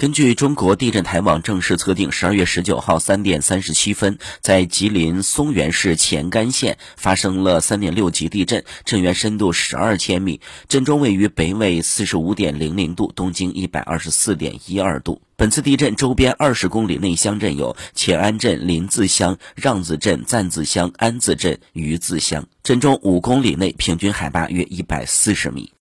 根据中国地震台网正式测定十二月十九号三点三十七分在吉林松原市前干县发生了三点六级地震震源深度十二千米震中位于北纬四十五点零零度东经一百二十四点一二度。本次地震周边二十公里内乡镇有乾安镇林淄乡让字镇赞子乡安字镇榆字乡震中五公里内平均海拔约一百四十米。